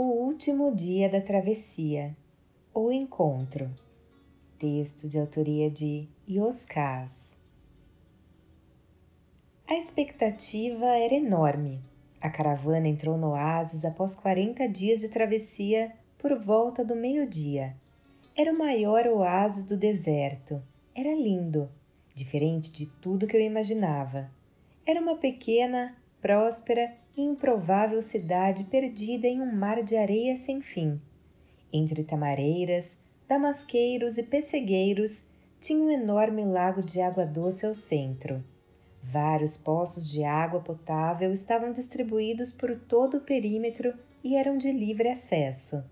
O último dia da travessia. O encontro. Texto de autoria de Yoskaz. A expectativa era enorme. A caravana entrou no oásis após 40 dias de travessia por volta do meio-dia. Era o maior oásis do deserto. Era lindo, diferente de tudo que eu imaginava. Era uma pequena, próspera e improvável cidade perdida em um mar de areia sem fim. Entre tamareiras, damasqueiros e pessegueiros, tinha um enorme lago de água doce ao centro. Vários poços de água potável estavam distribuídos por todo o perímetro e eram de livre acesso.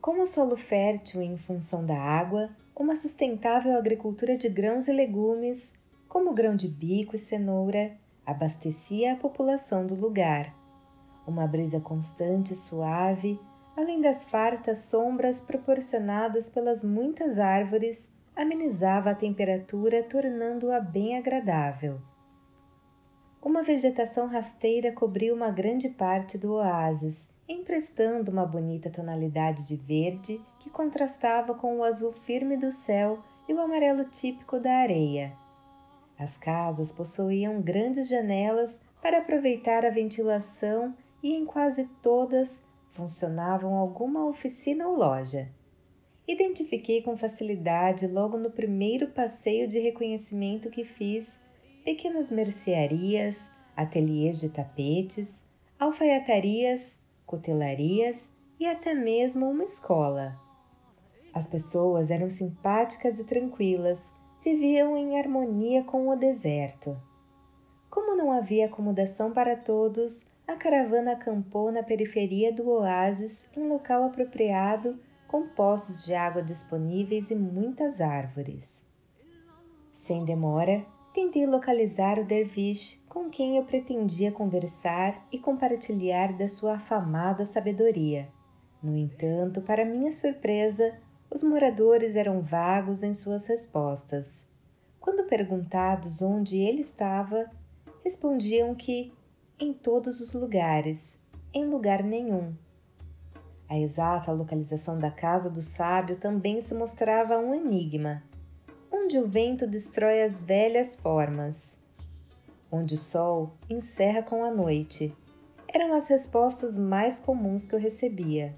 Com o solo fértil em função da água, uma sustentável agricultura de grãos e legumes, como grão de bico e cenoura, abastecia a população do lugar. Uma brisa constante e suave, além das fartas sombras proporcionadas pelas muitas árvores, amenizava a temperatura, tornando-a bem agradável. Uma vegetação rasteira cobriu uma grande parte do oásis, emprestando uma bonita tonalidade de verde que contrastava com o azul firme do céu e o amarelo típico da areia. As casas possuíam grandes janelas para aproveitar a ventilação e em quase todas funcionavam alguma oficina ou loja. Identifiquei com facilidade, logo no primeiro passeio de reconhecimento que fiz, pequenas mercearias, ateliês de tapetes, alfaiatarias, cotelarias e até mesmo uma escola. As pessoas eram simpáticas e tranquilas, viviam em harmonia com o deserto. Como não havia acomodação para todos, a caravana acampou na periferia do oásis em local apropriado, com poços de água disponíveis e muitas árvores. Sem demora, tentei localizar o derviche com quem eu pretendia conversar e compartilhar da sua afamada sabedoria. No entanto, para minha surpresa, os moradores eram vagos em suas respostas. Quando perguntados onde ele estava, respondiam que em todos os lugares, em lugar nenhum. A exata localização da casa do sábio também se mostrava um enigma. Onde o vento destrói as velhas formas? Onde o sol encerra com a noite? Eram as respostas mais comuns que eu recebia.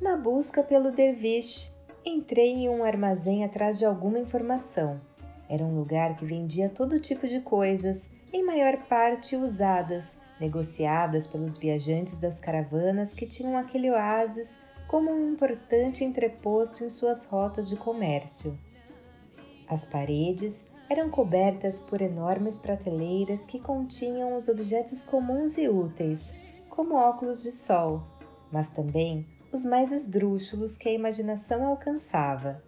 Na busca pelo derviche, entrei em um armazém atrás de alguma informação. Era um lugar que vendia todo tipo de coisas, em maior parte usadas, negociadas pelos viajantes das caravanas que tinham aquele oásis como um importante entreposto em suas rotas de comércio. As paredes eram cobertas por enormes prateleiras que continham os objetos comuns e úteis, como óculos de sol, mas também os mais esdrúxulos que a imaginação alcançava.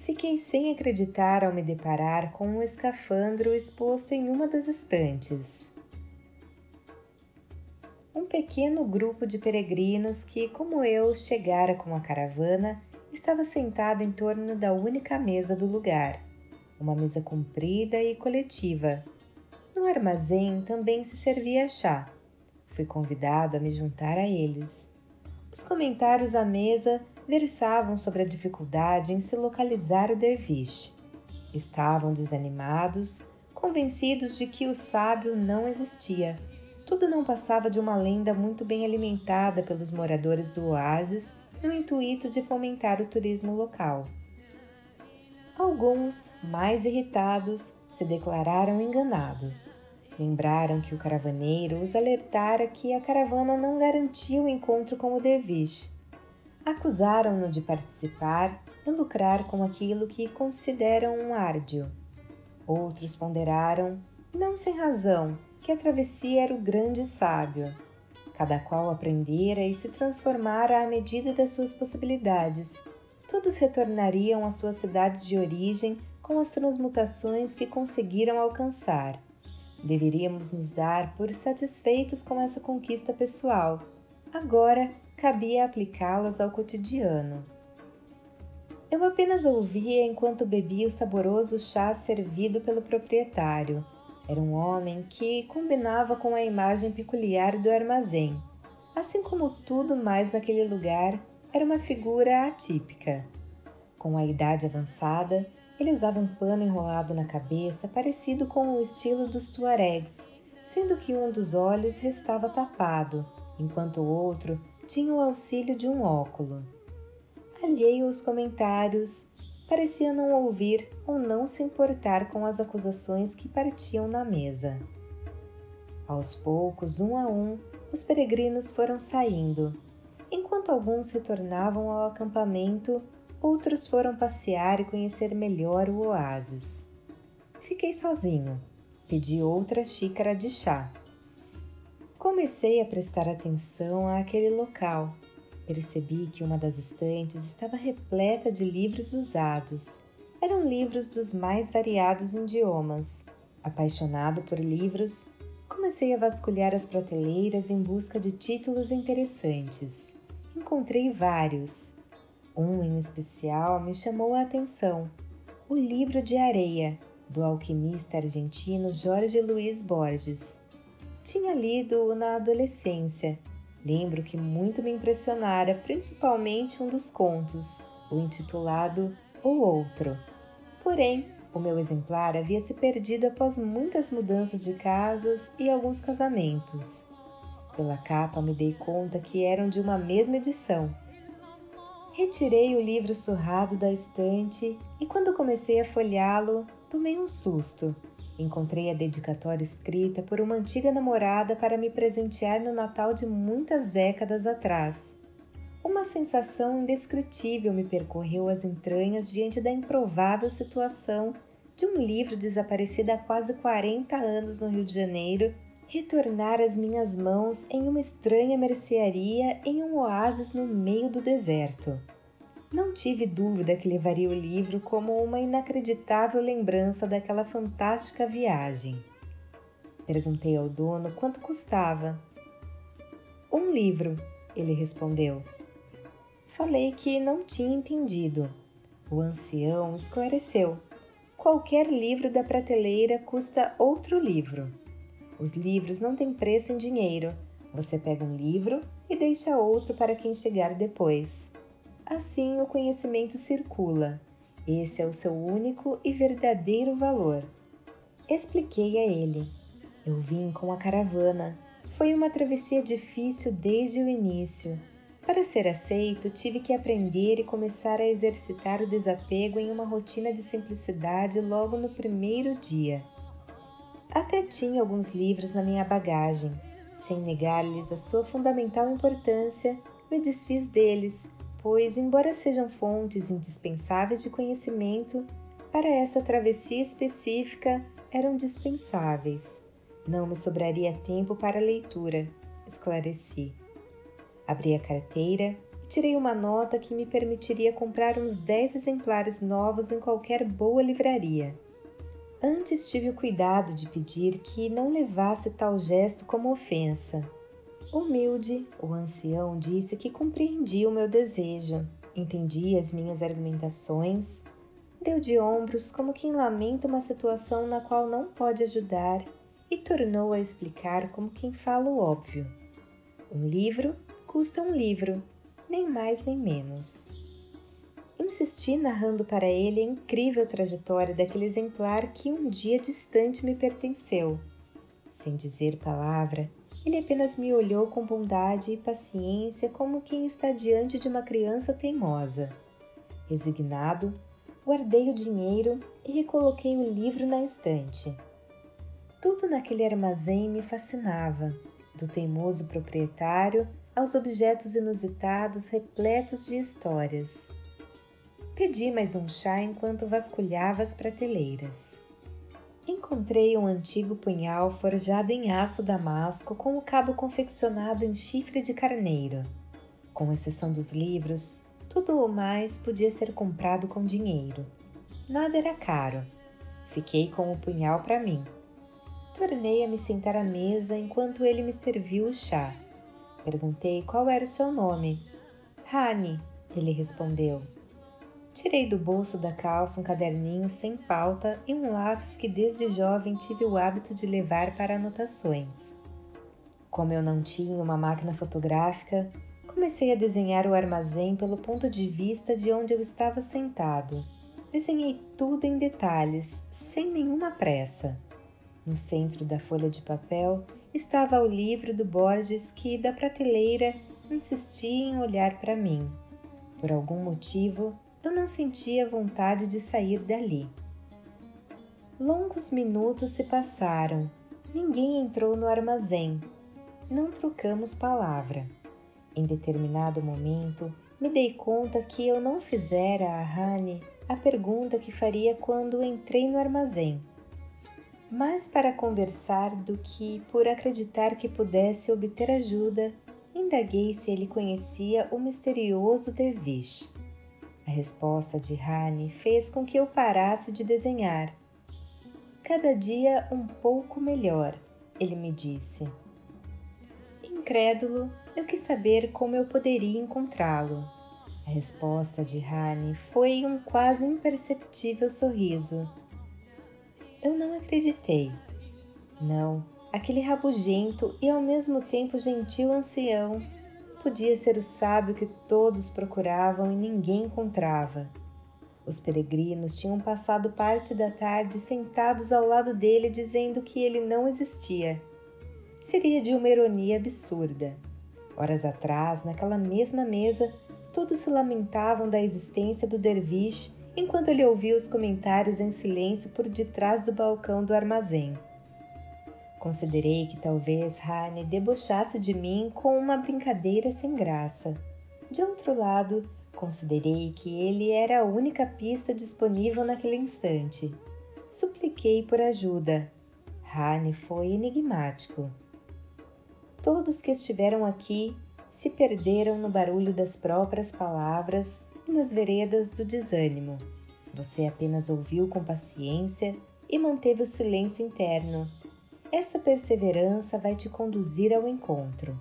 Fiquei sem acreditar ao me deparar com um escafandro exposto em uma das estantes. Um pequeno grupo de peregrinos que, como eu, chegara com a caravana, estava sentado em torno da única mesa do lugar, uma mesa comprida e coletiva. No armazém também se servia chá. Fui convidado a me juntar a eles. Os comentários à mesa versavam sobre a dificuldade em se localizar o derviche. Estavam desanimados, convencidos de que o sábio não existia. Tudo não passava de uma lenda muito bem alimentada pelos moradores do oásis no intuito de fomentar o turismo local. Alguns, mais irritados, se declararam enganados. Lembraram que o caravaneiro os alertara que a caravana não garantia o encontro com o derviche. Acusaram-no de participar e lucrar com aquilo que consideram um árdio. Outros ponderaram, não sem razão, que a travessia era o grande sábio. Cada qual aprendera e se transformara à medida das suas possibilidades. Todos retornariam às suas cidades de origem com as transmutações que conseguiram alcançar. Deveríamos nos dar por satisfeitos com essa conquista pessoal. Agora cabia aplicá-las ao cotidiano. Eu apenas ouvia enquanto bebia o saboroso chá servido pelo proprietário. Era um homem que combinava com a imagem peculiar do armazém. assim como tudo mais naquele lugar, era uma figura atípica. Com a idade avançada, ele usava um pano enrolado na cabeça parecido com o estilo dos tuaregs, sendo que um dos olhos restava tapado, enquanto o outro tinha o auxílio de um óculo. Alheio aos comentários, parecia não ouvir ou não se importar com as acusações que partiam na mesa. Aos poucos, um a um, os peregrinos foram saindo. Enquanto alguns retornavam ao acampamento, outros foram passear e conhecer melhor o oásis. Fiquei sozinho. Pedi outra xícara de chá. Comecei a prestar atenção àquele local. Percebi que uma das estantes estava repleta de livros usados. Eram livros dos mais variados idiomas. Apaixonado por livros, comecei a vasculhar as prateleiras em busca de títulos interessantes. Encontrei vários. Um em especial me chamou a atenção: o livro de areia, do alquimista argentino Jorge Luiz Borges. Tinha lido-o na adolescência. Lembro que muito me impressionara, principalmente um dos contos, o intitulado O Outro. Porém, o meu exemplar havia se perdido após muitas mudanças de casas e alguns casamentos. Pela capa me dei conta que eram de uma mesma edição. Retirei o livro surrado da estante e, quando comecei a folheá-lo, tomei um susto Encontrei a dedicatória escrita por uma antiga namorada para me presentear no Natal de muitas décadas atrás. Uma sensação indescritível me percorreu as entranhas diante da improvável situação de um livro desaparecido há quase 40 anos no Rio de Janeiro retornar às minhas mãos em uma estranha mercearia em um oásis no meio do deserto. Não tive dúvida que levaria o livro como uma inacreditável lembrança daquela fantástica viagem. Perguntei ao dono quanto custava. Um livro, ele respondeu. Falei que não tinha entendido. O ancião esclareceu. Qualquer livro da prateleira custa outro livro. Os livros não têm preço em dinheiro. Você pega um livro e deixa outro para quem chegar depois. Assim o conhecimento circula. Esse é o seu único e verdadeiro valor. Expliquei a ele. Eu vim com a caravana. Foi uma travessia difícil desde o início. Para ser aceito, tive que aprender e começar a exercitar o desapego em uma rotina de simplicidade logo no primeiro dia. Até tinha alguns livros na minha bagagem. Sem negar-lhes a sua fundamental importância, me desfiz deles pois, embora sejam fontes indispensáveis de conhecimento, para essa travessia específica eram dispensáveis. Não me sobraria tempo para a leitura, esclareci. Abri a carteira e tirei uma nota que me permitiria comprar uns 10 exemplares novos em qualquer boa livraria. Antes tive o cuidado de pedir que não levasse tal gesto como ofensa Humilde, o ancião disse que compreendia o meu desejo, entendia as minhas argumentações, deu de ombros como quem lamenta uma situação na qual não pode ajudar e tornou a explicar como quem fala o óbvio. Um livro custa um livro, nem mais nem menos. Insisti narrando para ele a incrível trajetória daquele exemplar que um dia distante me pertenceu. Sem dizer palavra, ele apenas me olhou com bondade e paciência, como quem está diante de uma criança teimosa. Resignado, guardei o dinheiro e recoloquei o livro na estante. Tudo naquele armazém me fascinava, do teimoso proprietário aos objetos inusitados repletos de histórias. Pedi mais um chá enquanto vasculhava as prateleiras. Encontrei um antigo punhal forjado em aço damasco com o cabo confeccionado em chifre de carneiro. Com exceção dos livros, tudo o mais podia ser comprado com dinheiro. Nada era caro. Fiquei com o punhal para mim. Tornei a me sentar à mesa enquanto ele me serviu o chá. Perguntei qual era o seu nome. Rani, ele respondeu. Tirei do bolso da calça um caderninho sem pauta e um lápis que desde jovem tive o hábito de levar para anotações. Como eu não tinha uma máquina fotográfica, comecei a desenhar o armazém pelo ponto de vista de onde eu estava sentado. Desenhei tudo em detalhes, sem nenhuma pressa. No centro da folha de papel estava o livro do Borges que, da prateleira, insistia em olhar para mim. Por algum motivo, eu não sentia vontade de sair dali. Longos minutos se passaram. Ninguém entrou no armazém. Não trocamos palavra. Em determinado momento, me dei conta que eu não fizera a Rani a pergunta que faria quando entrei no armazém. Mais para conversar do que por acreditar que pudesse obter ajuda, indaguei se ele conhecia o misterioso derviche. A resposta de Rani fez com que eu parasse de desenhar cada dia um pouco melhor, ele me disse. Incrédulo, eu quis saber como eu poderia encontrá-lo. A resposta de Rani foi um quase imperceptível sorriso. Eu não acreditei. Não, aquele rabugento e ao mesmo tempo gentil ancião podia ser o sábio que todos procuravam e ninguém encontrava. Os peregrinos tinham passado parte da tarde sentados ao lado dele dizendo que ele não existia. Seria de uma ironia absurda. Horas atrás, naquela mesma mesa, todos se lamentavam da existência do derviche enquanto ele ouvia os comentários em silêncio por detrás do balcão do armazém. Considerei que talvez Rane debochasse de mim com uma brincadeira sem graça. De outro lado, Considerei que ele era a única pista disponível naquele instante. Supliquei por ajuda. Rani foi enigmático. Todos que estiveram aqui se perderam no barulho das próprias palavras e nas veredas do desânimo. Você apenas ouviu com paciência e manteve o silêncio interno. Essa perseverança vai te conduzir ao encontro.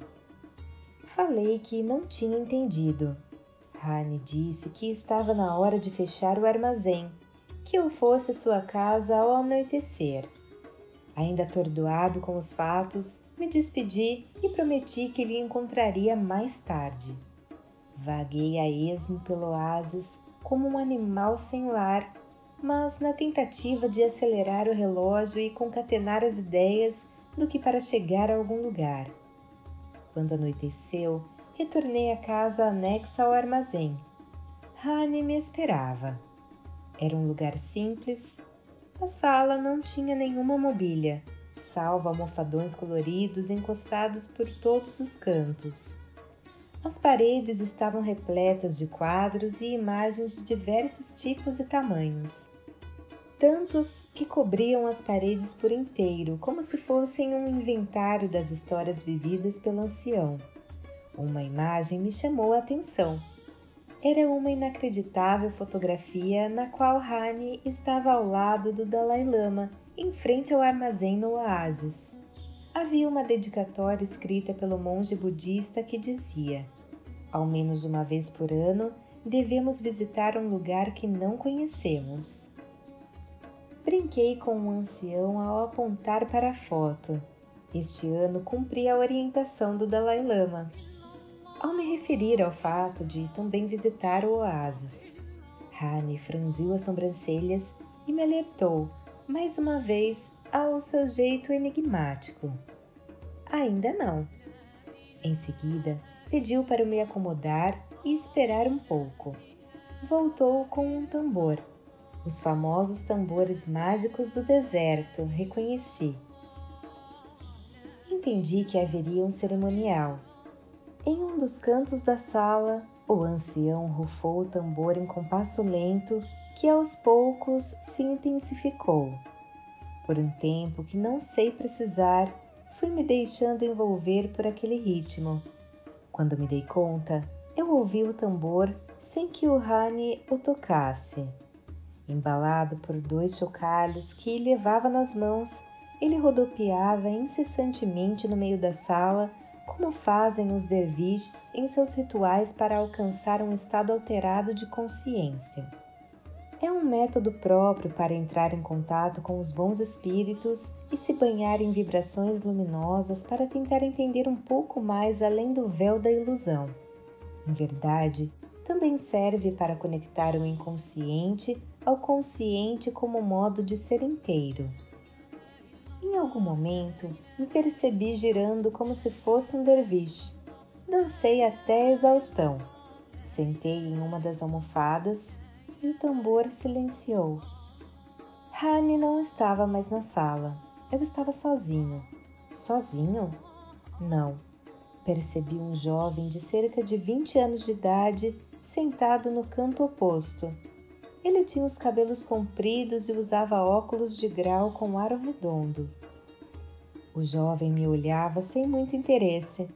Falei que não tinha entendido Rani disse que estava na hora de fechar o armazém, que eu fosse à sua casa ao anoitecer. Ainda atordoado com os fatos, me despedi e prometi que lhe encontraria mais tarde. Vaguei a esmo pelo oásis como um animal sem lar, mas na tentativa de acelerar o relógio e concatenar as ideias do que para chegar a algum lugar. Quando anoiteceu, retornei à casa anexa ao armazém. Rani me esperava. Era um lugar simples. A sala não tinha nenhuma mobília, salvo almofadões coloridos encostados por todos os cantos. As paredes estavam repletas de quadros e imagens de diversos tipos e tamanhos. Tantos que cobriam as paredes por inteiro, como se fossem um inventário das histórias vividas pelo ancião. Uma imagem me chamou a atenção. Era uma inacreditável fotografia na qual Hani estava ao lado do Dalai Lama, em frente ao armazém no oásis. Havia uma dedicatória escrita pelo monge budista que dizia: Ao menos uma vez por ano devemos visitar um lugar que não conhecemos. Brinquei com um ancião ao apontar para a foto. Este ano cumpri a orientação do Dalai Lama ao me referir ao fato de também visitar o oásis. Rani franziu as sobrancelhas e me alertou, mais uma vez, ao seu jeito enigmático. Ainda não. Em seguida, pediu para me acomodar e esperar um pouco. Voltou com um tambor. Os famosos tambores mágicos do deserto, reconheci. Entendi que haveria um cerimonial em um dos cantos da sala, o ancião rufou o tambor em compasso lento que aos poucos se intensificou. Por um tempo que não sei precisar, fui me deixando envolver por aquele ritmo. Quando me dei conta, eu ouvi o tambor sem que o Rani o tocasse. Embalado por dois chocalhos que levava nas mãos, ele rodopiava incessantemente no meio da sala como fazem os derviches em seus rituais para alcançar um estado alterado de consciência. É um método próprio para entrar em contato com os bons espíritos e se banhar em vibrações luminosas para tentar entender um pouco mais além do véu da ilusão. Em verdade, também serve para conectar o inconsciente ao consciente como modo de ser inteiro. Em algum momento, me percebi girando como se fosse um derviche. Dancei até a exaustão. Sentei em uma das almofadas e o tambor silenciou. Rani não estava mais na sala. Eu estava sozinho. Sozinho? Não. Percebi um jovem de cerca de 20 anos de idade sentado no canto oposto. Ele tinha os cabelos compridos e usava óculos de grau com aro redondo. O jovem me olhava sem muito interesse,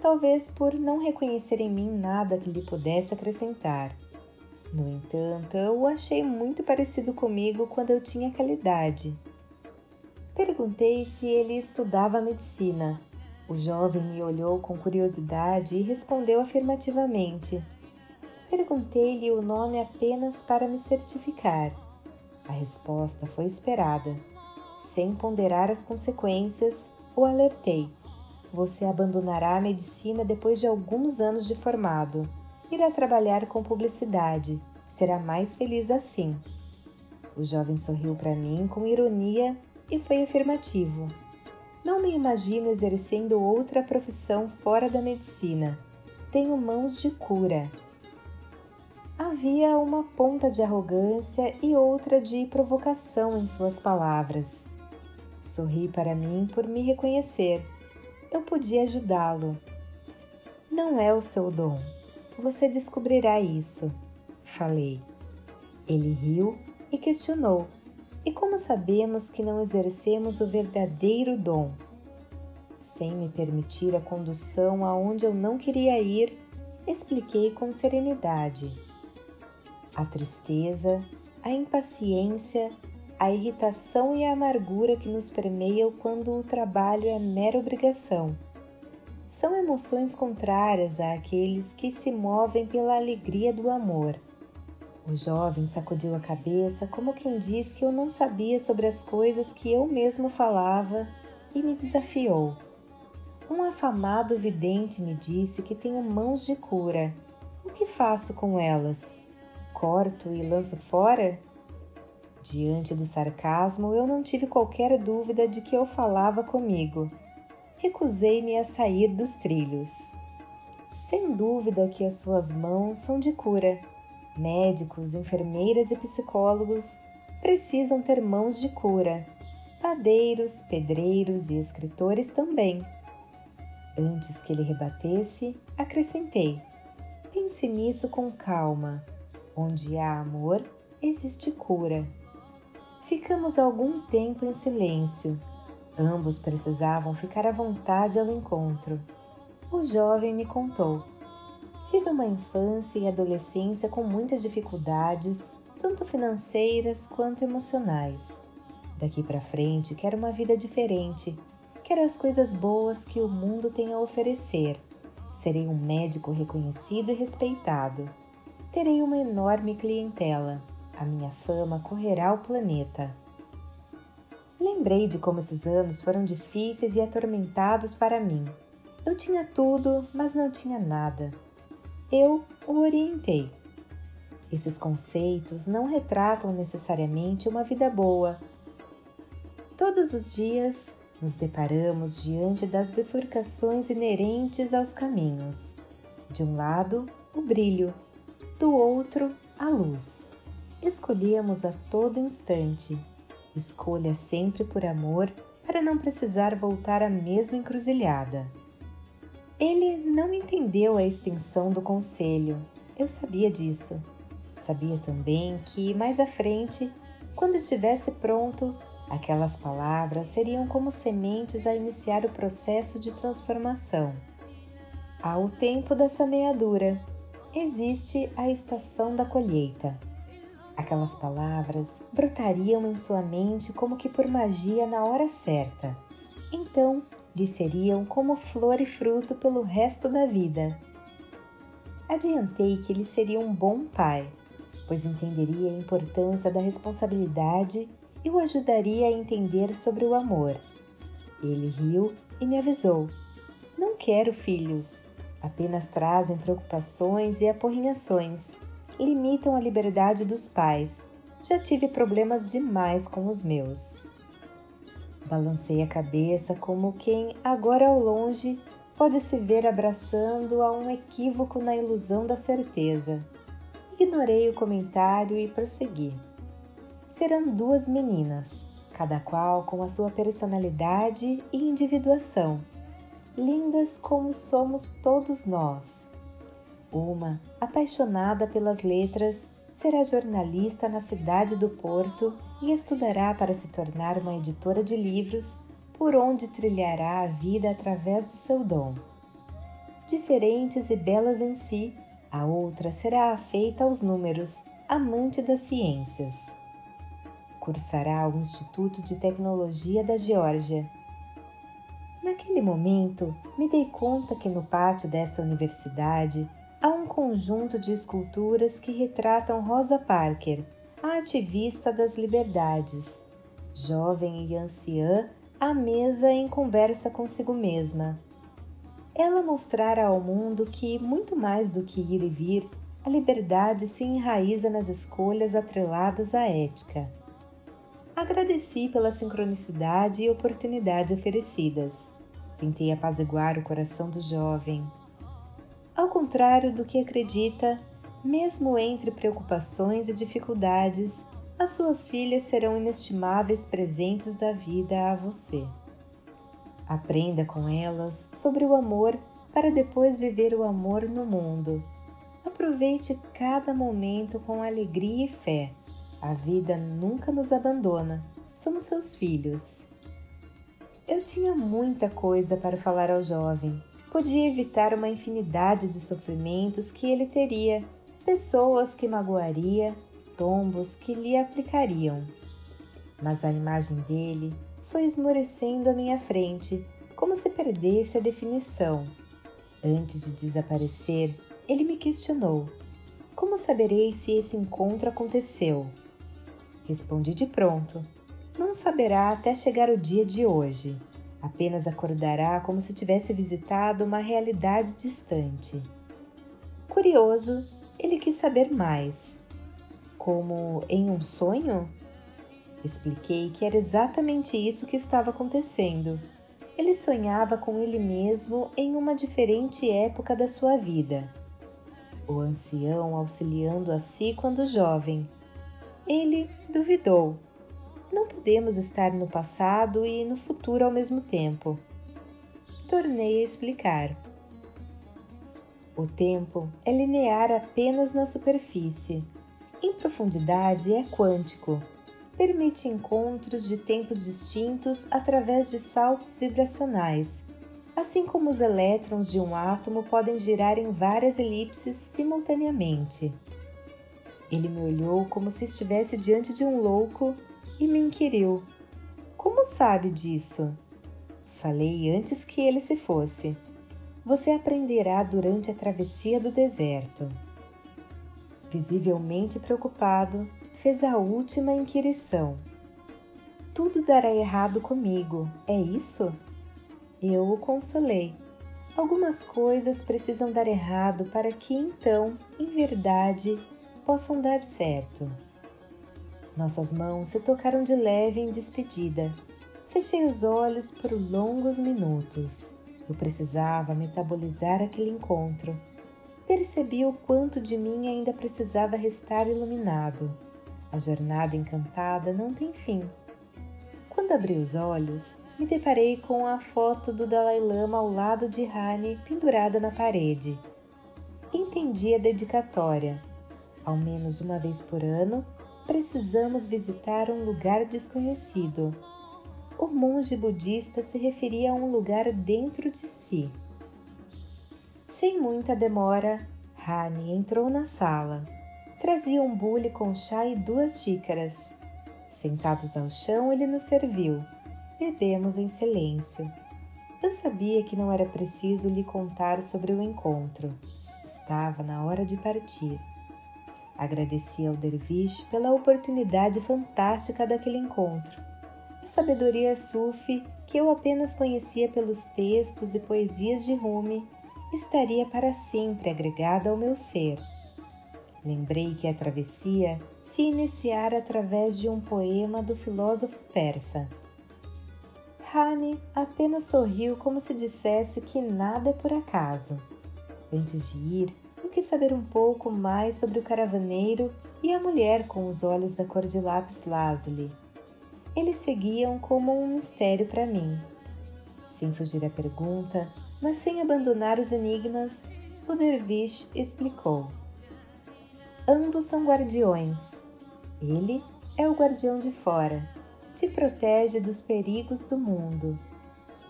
talvez por não reconhecer em mim nada que lhe pudesse acrescentar. No entanto, eu o achei muito parecido comigo quando eu tinha aquela idade. Perguntei se ele estudava medicina. O jovem me olhou com curiosidade e respondeu afirmativamente. Perguntei-lhe o nome apenas para me certificar. A resposta foi esperada. Sem ponderar as consequências, o alertei. Você abandonará a medicina depois de alguns anos de formado irá trabalhar com publicidade. Será mais feliz assim. O jovem sorriu para mim com ironia e foi afirmativo. Não me imagino exercendo outra profissão fora da medicina. Tenho mãos de cura. Havia uma ponta de arrogância e outra de provocação em suas palavras. Sorri para mim por me reconhecer. Eu podia ajudá-lo. Não é o seu dom, você descobrirá isso, falei. Ele riu e questionou: E como sabemos que não exercemos o verdadeiro dom? Sem me permitir a condução aonde eu não queria ir, expliquei com serenidade. A tristeza, a impaciência, a irritação e a amargura que nos permeiam quando o trabalho é mera obrigação são emoções contrárias àqueles que se movem pela alegria do amor. O jovem sacudiu a cabeça como quem diz que eu não sabia sobre as coisas que eu mesmo falava e me desafiou. Um afamado vidente me disse que tenho mãos de cura. O que faço com elas? Corto e lanço fora? Diante do sarcasmo, eu não tive qualquer dúvida de que eu falava comigo recusei-me a sair dos trilhos. Sem dúvida que as suas mãos são de cura. Médicos, enfermeiras e psicólogos precisam ter mãos de cura. Padeiros, pedreiros e escritores também. Antes que ele rebatesse, acrescentei: pense nisso com calma. Onde há amor, existe cura. Ficamos algum tempo em silêncio, Ambos precisavam ficar à vontade ao encontro. O jovem me contou. Tive uma infância e adolescência com muitas dificuldades, tanto financeiras quanto emocionais. Daqui para frente quero uma vida diferente, quero as coisas boas que o mundo tem a oferecer. Serei um médico reconhecido e respeitado. Terei uma enorme clientela. A minha fama correrá o planeta. Lembrei de como esses anos foram difíceis e atormentados para mim. Eu tinha tudo, mas não tinha nada. Eu o orientei. Esses conceitos não retratam necessariamente uma vida boa. Todos os dias nos deparamos diante das bifurcações inerentes aos caminhos. De um lado, o brilho, do outro, a luz. Escolhemos a todo instante Escolha sempre por amor para não precisar voltar à mesma encruzilhada. Ele não entendeu a extensão do conselho. Eu sabia disso. Sabia também que, mais à frente, quando estivesse pronto, aquelas palavras seriam como sementes a iniciar o processo de transformação. Há o tempo da semeadura, existe a estação da colheita. Aquelas palavras brotariam em sua mente como que por magia na hora certa. Então, lhe seriam como flor e fruto pelo resto da vida. Adiantei que ele seria um bom pai. pois entenderia a importância da responsabilidade e o ajudaria a entender sobre o amor. Ele riu e me avisou: Não quero filhos, apenas trazem preocupações e aporrinhações, limitam a liberdade dos pais. Já tive problemas demais com os meus. Balancei a cabeça como quem, agora ao longe, pode se ver abraçando a um equívoco na ilusão da certeza. Ignorei o comentário e prossegui. Serão duas meninas, cada qual com a sua personalidade e individuação, lindas como somos todos nós. Uma, apaixonada pelas letras, será jornalista na cidade do Porto e estudará para se tornar uma editora de livros, por onde trilhará a vida através do seu dom. Diferentes e belas em si, a outra será afeita aos números, amante das ciências cursará o Instituto de Tecnologia da Geórgia. Naquele momento, me dei conta que no pátio dessa universidade há um conjunto de esculturas que retratam Rosa Parker, a ativista das liberdades, jovem e anciã, à mesa em conversa consigo mesma. Ela mostrara ao mundo que, muito mais do que ir e vir, a liberdade se enraiza nas escolhas atreladas à ética. Agradeci pela sincronicidade e oportunidade oferecidas. Tentei apaziguar o coração do jovem. Ao contrário do que acredita, mesmo entre preocupações e dificuldades, as suas filhas serão inestimáveis presentes da vida a você. Aprenda com elas sobre o amor para depois viver o amor no mundo. Aproveite cada momento com alegria e fé a vida nunca nos abandona, somos seus filhos. Eu tinha muita coisa para falar ao jovem. Podia evitar uma infinidade de sofrimentos que ele teria, pessoas que magoaria, tombos que lhe aplicariam. Mas a imagem dele foi esmorecendo à minha frente, como se perdesse a definição. Antes de desaparecer, ele me questionou: Como saberei se esse encontro aconteceu? Respondi de pronto. Não saberá até chegar o dia de hoje. Apenas acordará como se tivesse visitado uma realidade distante. Curioso, ele quis saber mais. Como em um sonho? Expliquei que era exatamente isso que estava acontecendo. Ele sonhava com ele mesmo em uma diferente época da sua vida. O ancião auxiliando a si quando jovem, ele duvidou. Não podemos estar no passado e no futuro ao mesmo tempo. Tornei a explicar. O tempo é linear apenas na superfície. Em profundidade é quântico. Permite encontros de tempos distintos através de saltos vibracionais, assim como os elétrons de um átomo podem girar em várias elipses simultaneamente. Ele me olhou como se estivesse diante de um louco e me inquiriu: Como sabe disso? Falei antes que ele se fosse. Você aprenderá durante a travessia do deserto. Visivelmente preocupado, fez a última inquirição. Tudo dará errado comigo, é isso? Eu o consolei. Algumas coisas precisam dar errado para que então, em verdade, possam dar certo. Nossas mãos se tocaram de leve em despedida. Fechei os olhos por longos minutos. Eu precisava metabolizar aquele encontro. Percebi o quanto de mim ainda precisava restar iluminado. A jornada encantada não tem fim. Quando abri os olhos, me deparei com a foto do Dalai Lama ao lado de Rani pendurada na parede. Entendi a dedicatória ao menos uma vez por ano, precisamos visitar um lugar desconhecido. O monge budista se referia a um lugar dentro de si. Sem muita demora, Rani entrou na sala. Trazia um bule com chá e duas xícaras. Sentados ao chão, ele nos serviu. Bebemos em silêncio. Eu sabia que não era preciso lhe contar sobre o encontro. Estava na hora de partir. Agradeci ao derviche pela oportunidade fantástica daquele encontro. A sabedoria sufi, que eu apenas conhecia pelos textos e poesias de Rumi, estaria para sempre agregada ao meu ser. Lembrei que a travessia se iniciara através de um poema do filósofo persa. Hani apenas sorriu como se dissesse que nada é por acaso. Antes de ir, quis saber um pouco mais sobre o caravaneiro e a mulher com os olhos da cor de lápis lazuli. Eles seguiam como um mistério para mim. Sem fugir à pergunta, mas sem abandonar os enigmas, o derviche explicou. Ambos são guardiões. Ele é o guardião de fora, te protege dos perigos do mundo.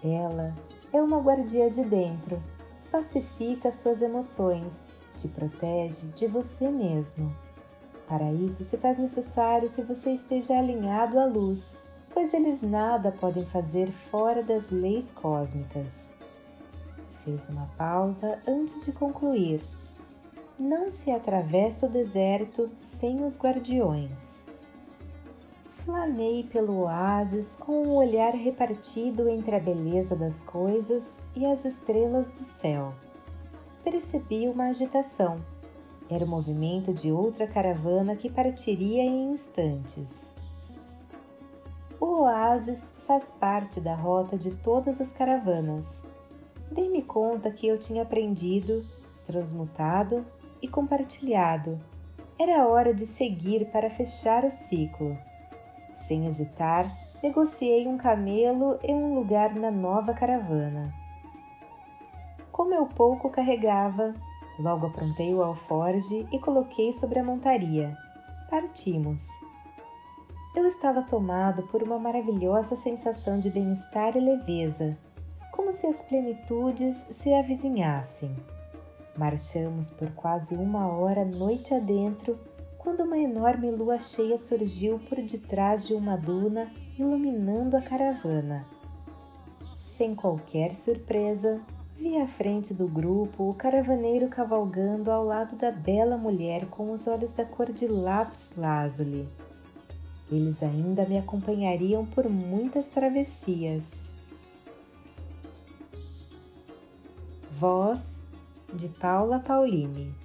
Ela é uma guardia de dentro, pacifica suas emoções, te protege de você mesmo. Para isso se faz necessário que você esteja alinhado à luz, pois eles nada podem fazer fora das leis cósmicas. Fez uma pausa antes de concluir. Não se atravessa o deserto sem os guardiões. Flanei pelo oásis com o um olhar repartido entre a beleza das coisas e as estrelas do céu. Percebi uma agitação era o movimento de outra caravana que partiria em instantes. O oásis faz parte da rota de todas as caravanas. Dei-me conta que eu tinha aprendido, transmutado e compartilhado. Era hora de seguir para fechar o ciclo. Sem hesitar, negociei um camelo e um lugar na nova caravana. Como eu pouco carregava, Logo aprontei o alforge e coloquei sobre a montaria. Partimos. Eu estava tomado por uma maravilhosa sensação de bem-estar e leveza, como se as plenitudes se avizinhassem. Marchamos por quase uma hora noite adentro, quando uma enorme lua cheia surgiu por detrás de uma duna, iluminando a caravana. Sem qualquer surpresa, Vi à frente do grupo o caravaneiro cavalgando ao lado da bela mulher com os olhos da cor de lápis lazuli. Eles ainda me acompanhariam por muitas travessias. Voz de Paula Pauline